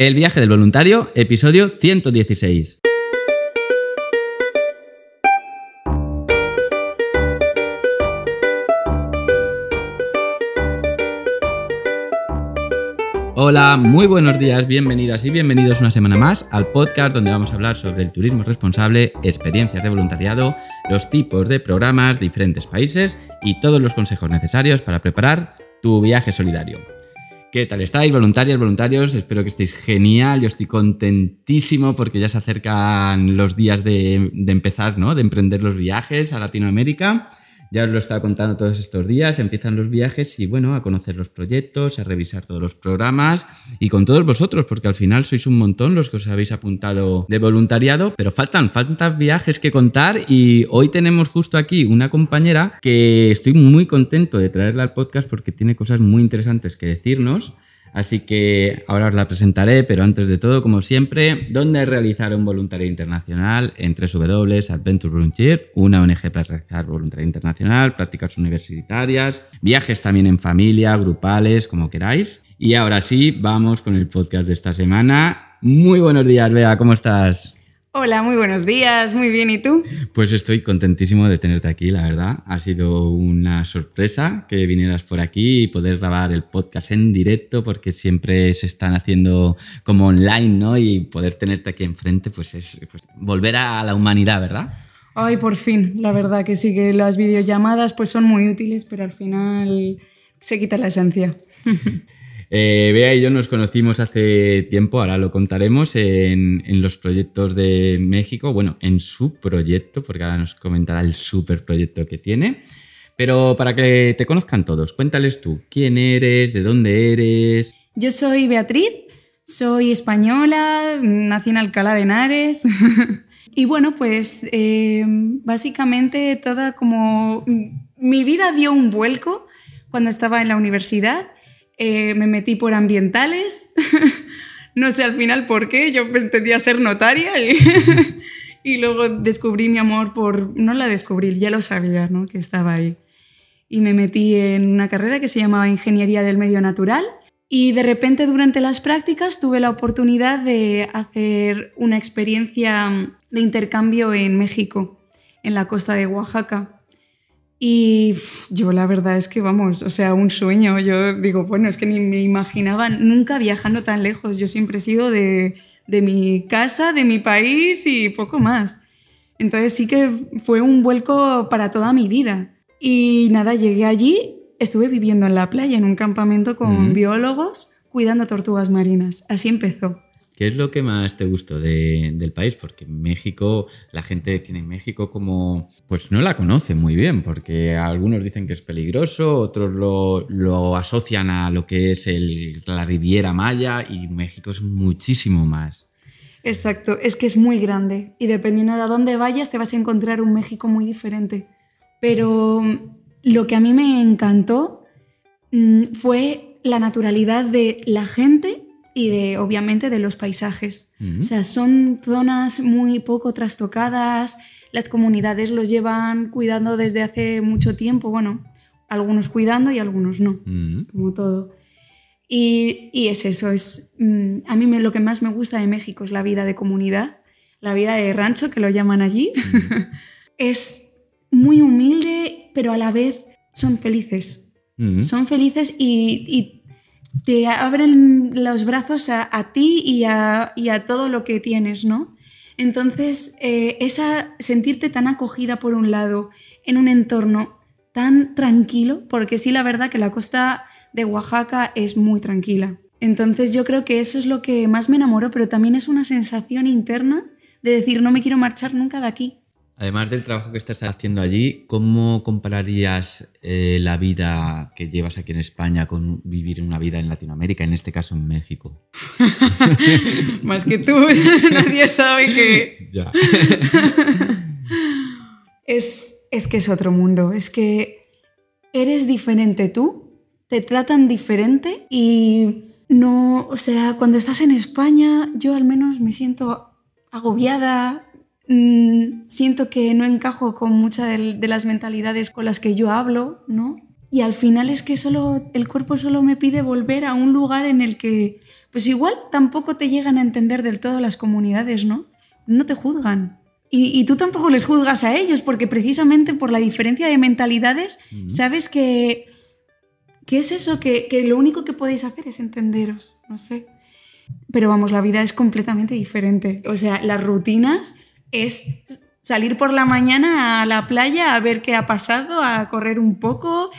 El viaje del voluntario, episodio 116. Hola, muy buenos días, bienvenidas y bienvenidos una semana más al podcast donde vamos a hablar sobre el turismo responsable, experiencias de voluntariado, los tipos de programas, diferentes países y todos los consejos necesarios para preparar tu viaje solidario. ¿Qué tal estáis, voluntarias, voluntarios? Espero que estéis genial. Yo estoy contentísimo porque ya se acercan los días de, empezar, ¿no? De emprender los viajes a Latinoamérica. Ya os lo estaba contando todos estos días, empiezan los viajes y bueno, a conocer los proyectos, a revisar todos los programas y con todos vosotros, porque al final sois un montón los que os habéis apuntado de voluntariado, pero faltan, faltan viajes que contar y hoy tenemos justo aquí una compañera que estoy muy contento de traerla al podcast porque tiene cosas muy interesantes que decirnos. Así que ahora os la presentaré, pero antes de todo, como siempre, ¿dónde realizar un voluntariado internacional? En Adventure Volunteer, una ONG para realizar voluntariado internacional, prácticas universitarias, viajes también en familia, grupales, como queráis. Y ahora sí, vamos con el podcast de esta semana. Muy buenos días, Bea, ¿cómo estás? Hola, muy buenos días, muy bien, ¿y tú? Pues estoy contentísimo de tenerte aquí, la verdad. Ha sido una sorpresa que vinieras por aquí y poder grabar el podcast en directo, porque siempre se están haciendo como online, ¿no? Y poder tenerte aquí enfrente, pues es pues, volver a la humanidad, ¿verdad? Ay, por fin, la verdad que sí que las videollamadas pues son muy útiles, pero al final se quita la esencia. Eh, Bea y yo nos conocimos hace tiempo, ahora lo contaremos, en, los proyectos de México, bueno, en su proyecto, porque ahora nos comentará el super proyecto que tiene. Pero para que te conozcan todos, cuéntales tú, ¿quién eres? ¿De dónde eres? Yo soy Beatriz, soy española, nací en Alcalá de Henares. y bueno, pues eh, básicamente toda como... Mi vida dio un vuelco cuando estaba en la universidad eh, me metí por ambientales, no sé al final por qué, yo pretendía ser notaria y, luego descubrí mi amor por, no la descubrí, ya lo sabía, ¿no? que estaba ahí. Y me metí en una carrera que se llamaba Ingeniería del Medio Natural y de repente durante las prácticas tuve la oportunidad de hacer una experiencia de intercambio en México, en la costa de Oaxaca. Y yo la verdad es que, vamos, o sea, un sueño. Yo digo, bueno, es que ni me imaginaba nunca viajando tan lejos. Yo siempre he sido de, de mi casa, de mi país y poco más. Entonces sí que fue un vuelco para toda mi vida. Y nada, llegué allí, estuve viviendo en la playa, en un campamento con biólogos, cuidando tortugas marinas. Así empezó. ¿Qué es lo que más te gustó del país? Porque México, la gente tiene México como, pues no la conoce muy bien, porque algunos dicen que es peligroso, otros lo, asocian a lo que es la Riviera Maya y México es muchísimo más. Exacto, es que es muy grande y dependiendo de dónde vayas te vas a encontrar un México muy diferente. Pero lo que a mí me encantó mm, fue la naturalidad de la gente y de, obviamente, de los paisajes. O sea, son zonas muy poco trastocadas, las comunidades los llevan cuidando desde hace mucho tiempo, bueno, algunos cuidando y algunos no, como todo. Y, y, es eso, es, mm, a mí me, lo que más me gusta de México es la vida de comunidad, la vida de rancho, que lo llaman allí. es muy humilde, pero a la vez son felices. Son felices y, y te abren los brazos a, ti y a, todo lo que tienes, ¿no? Entonces, eh, esa sentirte tan acogida por un lado en un entorno tan tranquilo, porque sí, la verdad que la costa de Oaxaca es muy tranquila. Entonces yo creo que eso es lo que más me enamoró, pero también es una sensación interna de decir, no me quiero marchar nunca de aquí. Además del trabajo que estás haciendo allí, ¿cómo compararías eh, la vida que llevas aquí en España con vivir una vida en Latinoamérica, en este caso en México? Más que tú, nadie sabe que... Ya. es, es que es otro mundo, es que eres diferente tú, te tratan diferente y no, o sea, cuando estás en España yo al menos me siento agobiada, Mm, siento que no encajo con muchas de, las mentalidades con las que yo hablo, ¿no? Y al final es que solo el cuerpo solo me pide volver a un lugar en el que pues igual tampoco te llegan a entender del todo las comunidades, ¿no? No te juzgan. Y, tú tampoco les juzgas a ellos, porque precisamente por la diferencia de mentalidades, sabes que, ¿qué es eso? Que, que lo único que podéis hacer es entenderos, no sé. Pero vamos, la vida es completamente diferente. O sea, las rutinas es salir por la mañana a la playa a ver qué ha pasado, a correr un poco,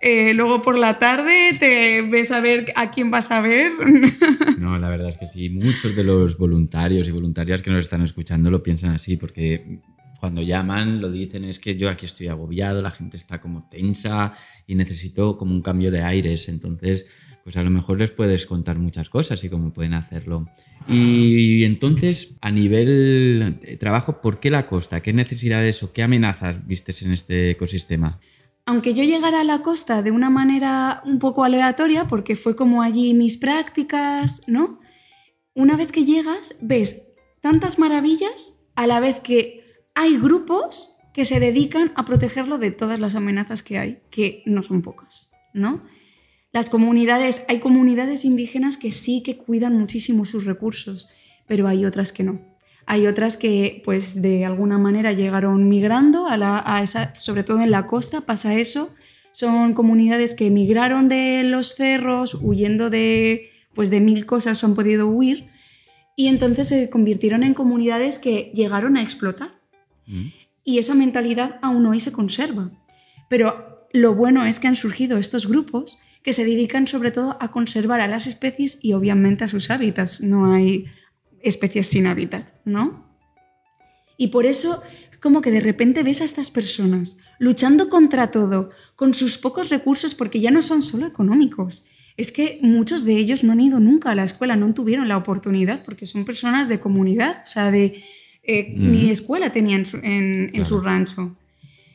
eh, luego por la tarde te ves a ver a quién vas a ver. No, la verdad es que sí, muchos de los voluntarios y voluntarias que nos están escuchando lo piensan así, porque cuando llaman lo dicen es que yo aquí estoy agobiado, la gente está como tensa y necesito como un cambio de aires, entonces pues a lo mejor les puedes contar muchas cosas y cómo pueden hacerlo. Y entonces, a nivel de trabajo, ¿por qué la costa? ¿Qué necesidades o qué amenazas vistes en este ecosistema? aunque yo llegara a la costa de una manera un poco aleatoria, porque fue como allí mis prácticas, ¿no? Una vez que llegas, ves tantas maravillas a la vez que hay grupos que se dedican a protegerlo de todas las amenazas que hay, que no son pocas, ¿no? Las comunidades, hay comunidades indígenas que sí que cuidan muchísimo sus recursos, pero hay otras que no. Hay otras que, pues, de alguna manera llegaron migrando, a, la, esa, sobre todo en la costa pasa eso. Son comunidades que emigraron de los cerros, huyendo de, pues, de mil cosas, han podido huir, y entonces se convirtieron en comunidades que llegaron a explotar. Mm. Y esa mentalidad aún hoy se conserva. Pero lo bueno es que han surgido estos grupos que se dedican sobre todo a conservar a las especies y obviamente a sus hábitats. No hay especies sin hábitat, ¿no? Y por eso, como que de repente ves a estas personas luchando contra todo, con sus pocos recursos, porque ya no son solo económicos. Es que muchos de ellos no han ido nunca a la escuela, no tuvieron la oportunidad, porque son personas de comunidad, o sea, de eh, ni escuela tenían en, en su rancho.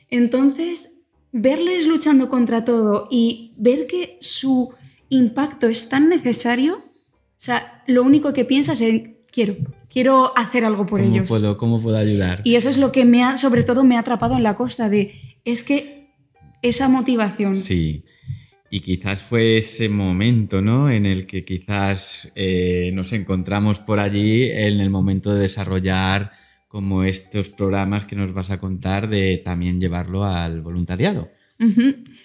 Entonces, verles luchando contra todo y ver que su impacto es tan necesario, o sea, lo único que piensas es quiero, quiero hacer algo por ellos. Puedo, ¿Cómo puedo ayudar? Y eso es lo que me ha, sobre todo me ha atrapado en la costa, de, es que esa motivación. Sí. Y quizás fue ese momento, ¿no? En el que quizás eh, nos encontramos por allí en el momento de desarrollar como estos programas que nos vas a contar de también llevarlo al voluntariado.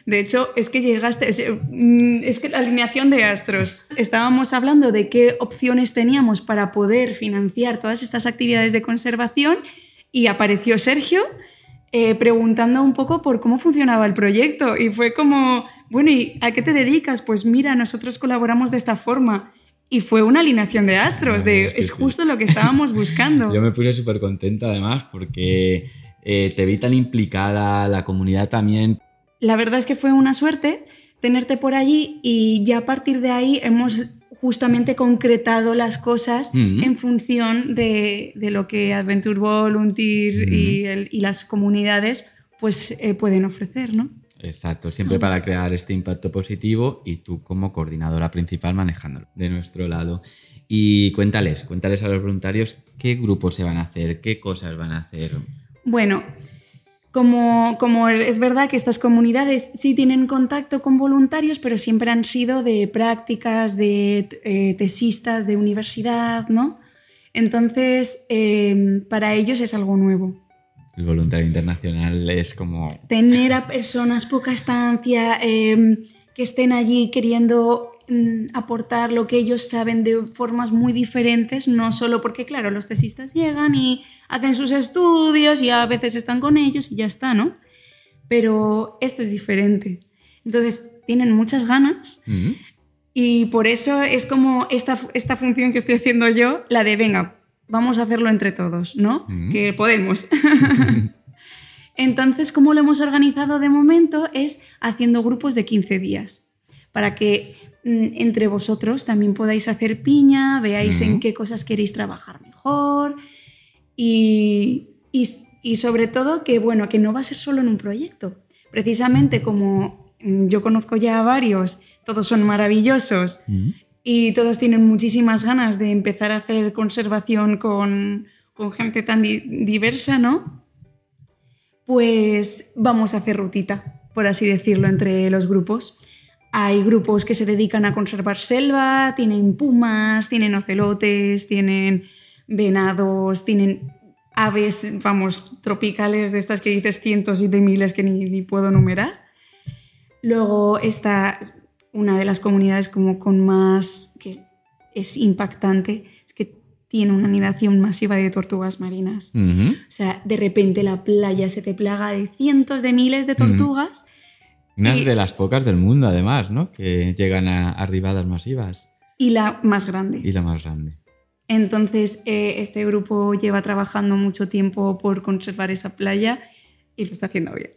De hecho, es que llegaste, mm, es, que la alineación de astros. Estábamos hablando de qué opciones teníamos para poder financiar todas estas actividades de conservación y apareció Sergio eh, preguntando un poco por cómo funcionaba el proyecto y fue como, bueno, ¿y a qué te dedicas? Pues mira, nosotros colaboramos de esta forma. Y fue una alineación de astros, de, es, justo lo que estábamos buscando. Yo me puse súper contenta además porque eh, te vi tan implicada, la comunidad también la verdad es que fue una suerte tenerte por allí y ya a partir de ahí hemos justamente concretado las cosas en función de, lo que Adventure Volunteer y, las comunidades pues eh, pueden ofrecer, ¿no? Exacto, siempre para crear este impacto positivo y tú como coordinadora principal manejándolo de nuestro lado. Y cuéntales, cuéntales a los voluntarios qué grupos se van a hacer, qué cosas van a hacer. Bueno, como, es verdad que estas comunidades sí tienen contacto con voluntarios, pero siempre han sido de prácticas, de eh, tesistas, de universidad, ¿no? Entonces, em, para ellos es algo nuevo. El voluntario internacional es como... Tener a personas poca estancia, em, que estén allí queriendo mm, aportar lo que ellos saben de formas muy diferentes, no solo porque, claro, los tesistas llegan y hacen sus estudios y a veces están con ellos y ya está, ¿no? Pero esto es diferente. Entonces, tienen muchas ganas y por eso es como esta, esta función que estoy haciendo yo, la de, venga, vamos a hacerlo entre todos, ¿no? Que podemos. Entonces, ¿cómo lo hemos organizado de momento? Es haciendo grupos de 15 días, para que mm, entre vosotros también podáis hacer piña, veáis en qué cosas queréis trabajar mejor, y, sobre todo que, bueno, que no va a ser solo en un proyecto. Precisamente como mm, yo conozco ya a varios, todos son maravillosos mm. Y todos tienen muchísimas ganas de empezar a hacer conservación con, gente tan diversa, ¿no? Pues vamos a hacer rutita, por así decirlo, entre los grupos. Hay grupos que se dedican a conservar selva, tienen pumas, tienen ocelotes, tienen venados, tienen aves, vamos, tropicales de estas que dices cientos y de miles que ni, ni puedo numerar. Luego está una de las comunidades como con más, que es impactante, es que tiene una anidación masiva de tortugas marinas. Ujú. O sea, de repente la playa se te plaga de cientos de miles de tortugas. Unas Y- de las pocas del mundo, además, ¿no? Que llegan a arribadas masivas. Y la más grande. Y la más grande. Entonces, eh, este grupo lleva trabajando mucho tiempo por conservar esa playa y lo está haciendo bien.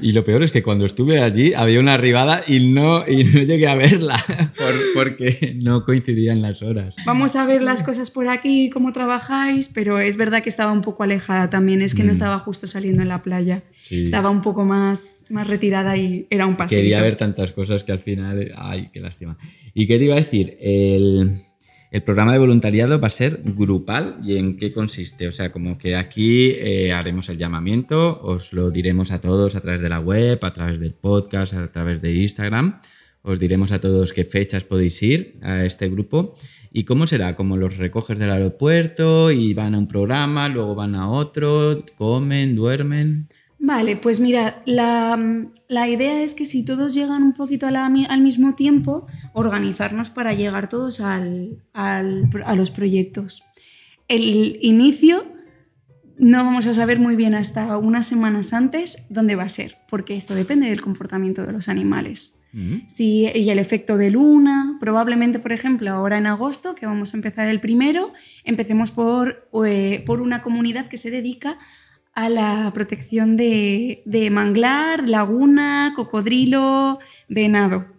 Y lo peor es que cuando estuve allí había una arribada y no, y no llegué a verla por- porque no coincidían las horas. Vamos a ver las cosas por aquí, cómo trabajáis, pero es verdad que estaba un poco alejada también, es que no Mm. estaba justo saliendo en la playa. Sí. Estaba un poco más, más retirada y era un paseo. Quería ver tantas cosas que al final. Ay, qué lástima. ¿Y qué te iba a decir? El, el programa de voluntariado va a ser grupal y en qué consiste. O sea, como que aquí eh, haremos el llamamiento, os lo diremos a todos a través de la web, a través del podcast, a través de Instagram. Os diremos a todos qué fechas podéis ir a este grupo. ¿Y cómo será? ¿Como los recoges del aeropuerto y van a un programa, luego van a otro, comen, duermen? Vale, pues mira, la, idea es que si todos llegan un poquito al mismo tiempo, organizarnos para llegar todos al- al- a los proyectos. El inicio no vamos a saber muy bien hasta unas semanas antes dónde va a ser, porque esto depende del comportamiento de los animales. Sí, y el efecto de luna, probablemente, por ejemplo, ahora en agosto, que vamos a empezar el primero, empecemos por, eh, por una comunidad que se dedica a la protección de, de manglar, laguna, cocodrilo, venado.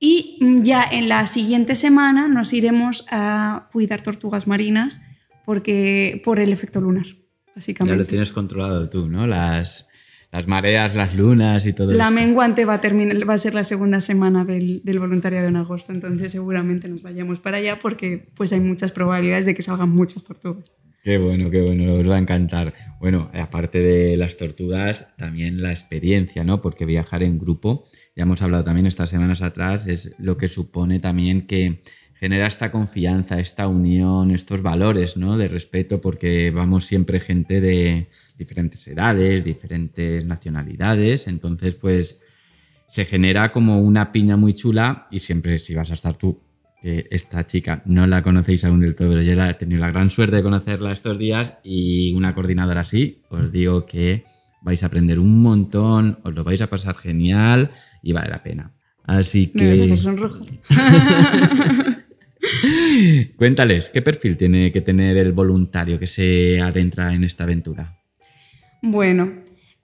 Y mm, ya en la siguiente semana nos iremos a cuidar tortugas marinas porque, por el efecto lunar, Ya básicamente. lo tienes controlado tú, ¿no? Las, las mareas, las lunas y todo La esto. menguante va a, terminar, va a ser la segunda semana del, del voluntariado en agosto, entonces seguramente nos vayamos para allá porque pues hay muchas probabilidades de que salgan muchas tortugas. Qué bueno, qué bueno, os va a encantar. Bueno, aparte de las tortugas, también la experiencia, ¿no? Porque viajar en grupo, ya hemos hablado también estas semanas atrás, es lo que supone también que genera esta confianza, esta unión, estos valores, ¿no? De respeto, porque vamos siempre gente de diferentes edades, diferentes nacionalidades, entonces pues se genera como una piña muy chula y siempre si vas a estar tú, esta chica no la conocéis aún del todo, pero yo he tenido la gran suerte de conocerla estos días y una coordinadora así, os digo que vais a aprender un montón, os lo vais a pasar genial y vale la pena. Así Me vas a hacer que sonrojo. cuéntales, ¿qué perfil tiene que tener el voluntario que se adentra en esta aventura? Bueno,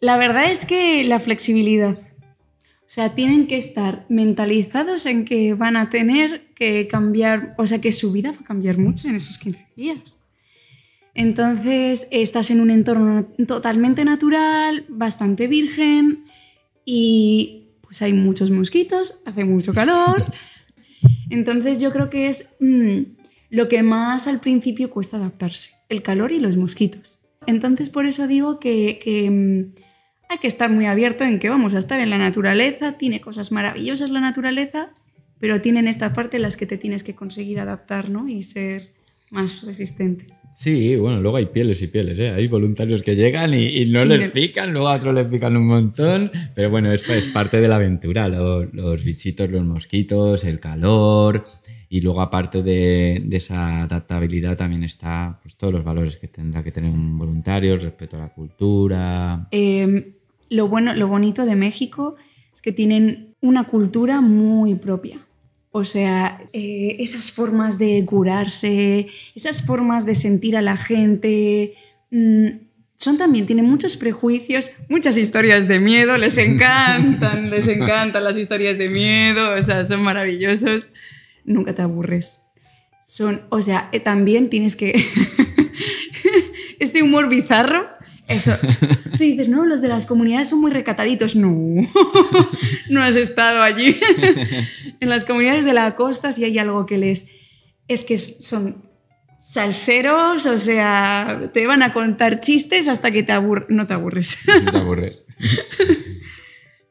la verdad es que la flexibilidad. O sea, tienen que estar mentalizados en que van a tener que cambiar, o sea, que su vida va a cambiar mucho en esos 15 días. Entonces, estás en un entorno totalmente natural, bastante virgen y pues hay muchos mosquitos, hace mucho calor. Entonces, yo creo que es mm, lo que más al principio cuesta adaptarse, el calor y los mosquitos. Entonces, por eso digo que, que, mm, hay que estar muy abierto en que vamos a estar en la naturaleza, tiene cosas maravillosas la naturaleza, pero tienen esta parte en las que te tienes que conseguir adaptar ¿no? y ser más resistente. Sí, bueno, luego hay pieles y pieles, ¿eh? Hay voluntarios que llegan y, y no Y les le- pican, luego a otros les pican un montón, pero bueno, es, es parte de la aventura, lo- los bichitos, los mosquitos, el calor y luego aparte de, de esa adaptabilidad también está pues, todos los valores que tendrá que tener un voluntario, respeto a la cultura. Eh, lo, bueno, lo bonito de México es que tienen una cultura muy propia. O sea, eh, esas formas de curarse, esas formas de sentir a la gente, mm, son también, tienen muchos prejuicios, muchas historias de miedo, les encantan, les encantan las historias de miedo, o sea, son maravillosos, nunca te aburres. Son, o sea, eh, también tienes que... Ese humor bizarro, eso. Tú dices, no, los de las comunidades son muy recataditos. No, no has estado allí. en las comunidades de la costa sí hay algo que les... Es que son salseros, o sea, te van a contar chistes hasta que te abur no te aburres. No te aburres.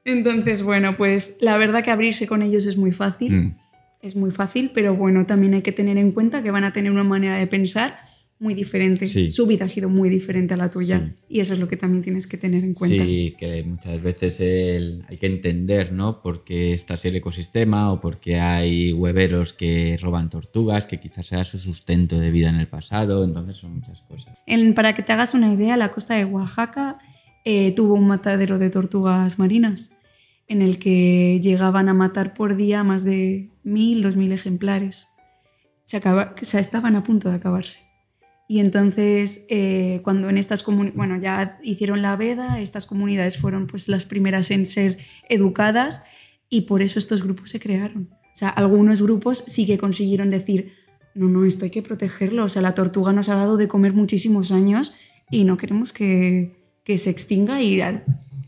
Entonces, bueno, pues la verdad que abrirse con ellos es muy fácil. Mm, Es muy fácil, pero bueno, también hay que tener en cuenta que van a tener una manera de pensar muy diferente. Sí. Su vida ha sido muy diferente a la tuya. Sí. Y eso es lo que también tienes que tener en cuenta. Sí, que muchas veces el- hay que entender, ¿no? Por qué está así el ecosistema o por qué hay hueveros que roban tortugas, que quizás sea su sustento de vida en el pasado. Entonces son muchas cosas. En- para que te hagas una idea, la costa de Oaxaca eh, tuvo un matadero de tortugas marinas en el que llegaban a matar por día más de mil, dos mil ejemplares. Se, acaba, o sea, estaban a punto de acabarse. Y entonces, eh, cuando en estas comunidades, bueno, ya hicieron la veda, estas comunidades fueron pues las primeras en ser educadas y por eso estos grupos se crearon. O sea, algunos grupos sí que consiguieron decir, no, no, esto hay que protegerlo. O sea, la tortuga nos ha dado de comer muchísimos años y no queremos que, que se extinga y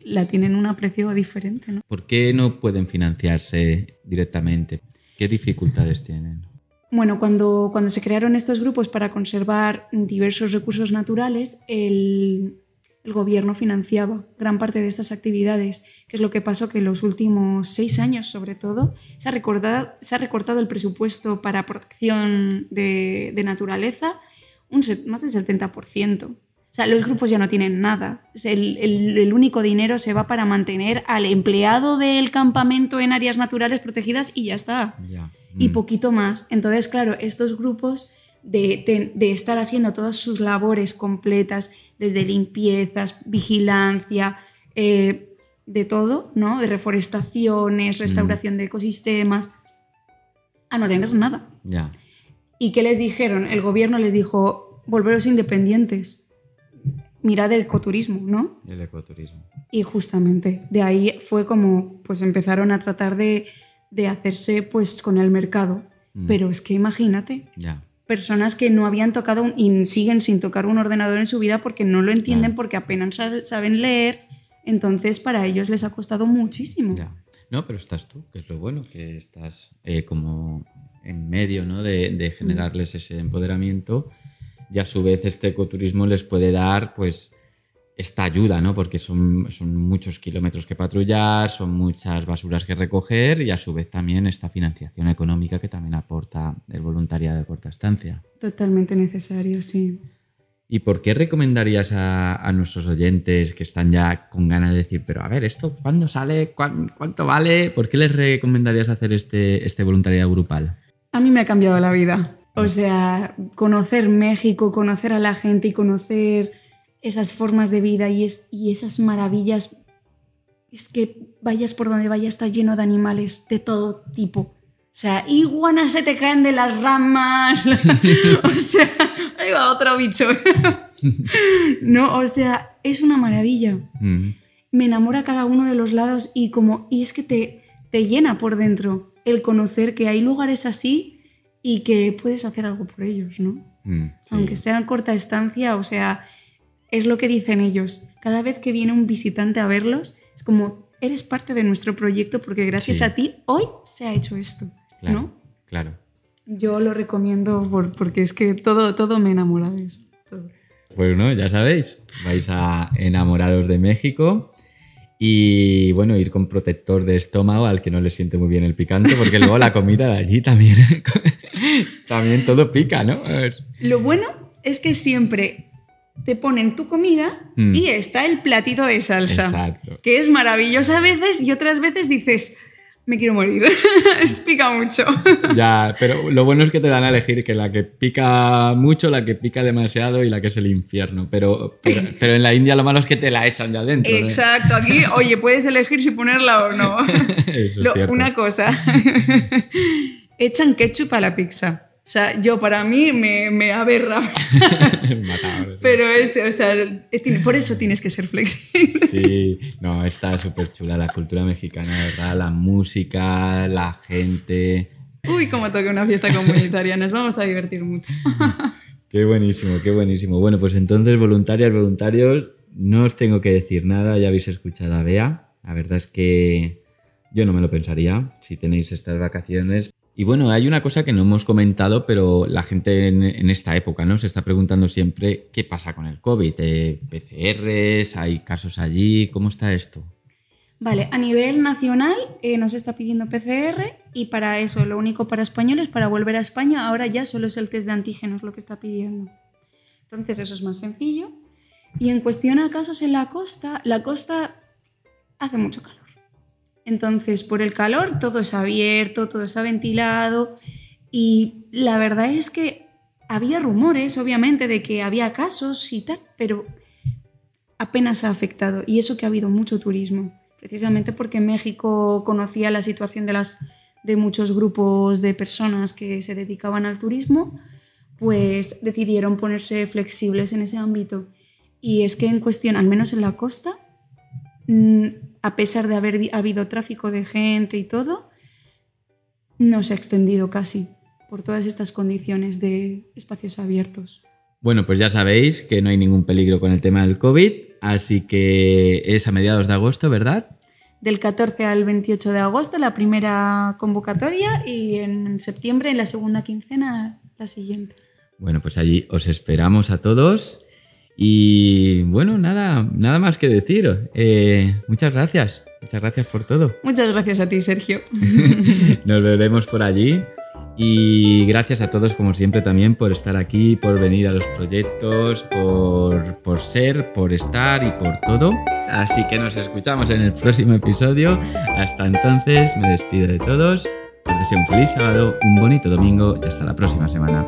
la, tienen un aprecio diferente, ¿no? ¿Por qué no pueden financiarse directamente? ¿Qué dificultades tienen? Bueno, cuando, cuando se crearon estos grupos para conservar diversos recursos naturales, el, el gobierno financiaba gran parte de estas actividades, que es lo que pasó que en los últimos seis años, sobre todo, se ha recortado, se ha recortado el presupuesto para protección de, de naturaleza un, más del 70%. O sea, los grupos ya no tienen nada. El, el- el único dinero se va para mantener al empleado del campamento en áreas naturales protegidas y ya está Ya. Y Mm, poquito más. Entonces, claro, estos grupos de, de- de estar haciendo todas sus labores completas, desde limpiezas, vigilancia, eh, de todo, ¿no? De reforestaciones, restauración de ecosistemas, a no tener nada. Ya. ¿Y qué les dijeron? El gobierno les dijo, volveros independientes, mirad el ecoturismo, ¿no? El ecoturismo. Y justamente de ahí fue como pues empezaron a tratar de, de hacerse pues con el mercado. Mm. Pero es que imagínate, Ya. personas que no habían tocado un- y siguen sin tocar un ordenador en su vida porque no lo entienden, porque apenas sa- saben leer. Entonces para ellos les ha costado muchísimo. Ya. No, pero estás tú, que es lo bueno, que estás eh, como en medio ¿no? de, de generarles ese empoderamiento y a su vez este ecoturismo les puede dar pues esta ayuda, ¿no? Porque son, son muchos kilómetros que patrullar, son muchas basuras que recoger y a su vez también esta financiación económica que también aporta el voluntariado de corta estancia. Totalmente necesario, sí. ¿Y por qué recomendarías a, a nuestros oyentes que están ya con ganas de decir, pero a ver, ¿esto cuándo sale? ¿Cuán- ¿Cuánto vale? ¿Por qué les recomendarías hacer este, este voluntariado grupal? A mí me ha cambiado la vida. O sea, conocer México, conocer a la gente y conocer esas formas de vida y, es- y esas maravillas. Es que vayas por donde vayas está lleno de animales de todo tipo. O sea, iguanas se te caen de las ramas. o sea, ahí va otro bicho. no, o sea, es una maravilla me enamora cada uno de los lados y como y es que te, te llena por dentro el conocer que hay lugares así y que puedes hacer algo por ellos, ¿no? mm, sí. Aunque sea en corta estancia, o sea, es lo que dicen ellos. Cada vez que viene un visitante a verlos, es como, eres parte de nuestro proyecto porque gracias Sí. a ti hoy se ha hecho esto, Claro, ¿no? claro. Yo lo recomiendo por- porque es que todo, todo me enamora de eso. todo. Bueno, ya sabéis, vais a enamoraros de México y bueno, ir con protector de estómago al que no le siente muy bien el picante, porque luego la comida de allí también, también todo pica, ¿no? Lo bueno es que siempre te ponen tu comida Mm. y está el platito de salsa. Exacto. Que es maravilloso a veces y otras veces dices, me quiero morir. Es- Pica mucho. Ya, pero lo bueno es que te dan a elegir que la que pica mucho, la que pica demasiado y la que es el infierno. Pero, pero, pero en la India lo malo es que te la echan ya dentro. ¿eh? Exacto, aquí, oye, puedes elegir si ponerla o no. Eso es cierto. una cosa, echan ketchup a la pizza. O sea, yo para mí me, me aberra. Pero es, o sea, tiene- por eso tienes que ser flexible. Sí, no, está súper chula la cultura mexicana, ¿verdad? La música, la gente. Uy, cómo toca una fiesta comunitaria, nos vamos a divertir mucho. Qué buenísimo, qué buenísimo. Bueno, pues entonces, voluntarias, voluntarios, no os tengo que decir nada, ya habéis escuchado a Bea. La verdad es que yo no me lo pensaría si tenéis estas vacaciones. Y bueno, hay una cosa que no hemos comentado, pero la gente en, en esta época ¿no? se está preguntando siempre qué pasa con el COVID. Eh, PCRs, hay casos allí, ¿cómo está esto? Vale, a nivel nacional eh, nos está pidiendo PCR y para eso, lo único para españoles, para volver a España, ahora ya solo es el test de antígenos lo que está pidiendo. Entonces eso es más sencillo. Y en cuestión a casos en la costa, la costa hace mucho calor. Entonces, por el calor todo es abierto, todo está ventilado y la verdad es que había rumores, obviamente, de que había casos y tal, pero apenas ha afectado. Y eso que ha habido mucho turismo, precisamente porque México conocía la situación de, las, de muchos grupos de personas que se dedicaban al turismo, pues decidieron ponerse flexibles en ese ámbito. Y es que en cuestión, al menos en la costa, mm, a pesar de haber habido tráfico de gente y todo, no se ha extendido casi por todas estas condiciones de espacios abiertos. Bueno, pues ya sabéis que no hay ningún peligro con el tema del COVID, así que es a mediados de agosto, ¿verdad? Del 14 al 28 de agosto la primera convocatoria y en septiembre en la segunda quincena la siguiente. Bueno, pues allí os esperamos a todos y bueno, nada, nada más que decir. Eh, muchas gracias, muchas gracias por todo. Muchas gracias a ti, Sergio. Nos veremos por allí. Y gracias a todos, como siempre, también por estar aquí, por venir a los proyectos, por, ser, por estar y por todo. Así que nos escuchamos en el próximo episodio. Hasta entonces, me despido de todos. Os deseo un feliz sábado, un bonito domingo y hasta la próxima semana.